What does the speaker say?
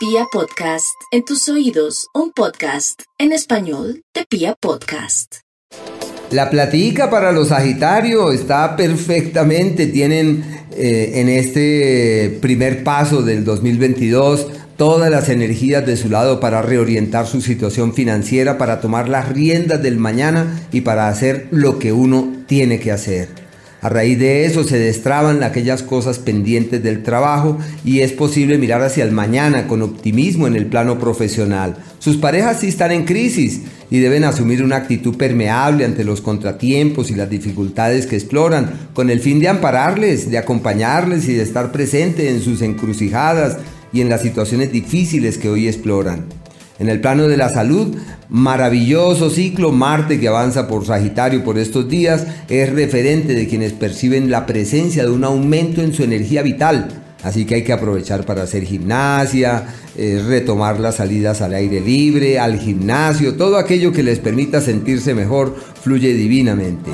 Pia Podcast, en tus oídos, un podcast en español de Pia Podcast. La platica para los Sagitarios está perfectamente, tienen eh, en este primer paso del 2022 todas las energías de su lado para reorientar su situación financiera, para tomar las riendas del mañana y para hacer lo que uno tiene que hacer. A raíz de eso se destraban aquellas cosas pendientes del trabajo y es posible mirar hacia el mañana con optimismo en el plano profesional. Sus parejas sí están en crisis y deben asumir una actitud permeable ante los contratiempos y las dificultades que exploran, con el fin de ampararles, de acompañarles y de estar presente en sus encrucijadas y en las situaciones difíciles que hoy exploran. En el plano de la salud, maravilloso ciclo Marte que avanza por Sagitario por estos días es referente de quienes perciben la presencia de un aumento en su energía vital. Así que hay que aprovechar para hacer gimnasia, eh, retomar las salidas al aire libre, al gimnasio, todo aquello que les permita sentirse mejor fluye divinamente.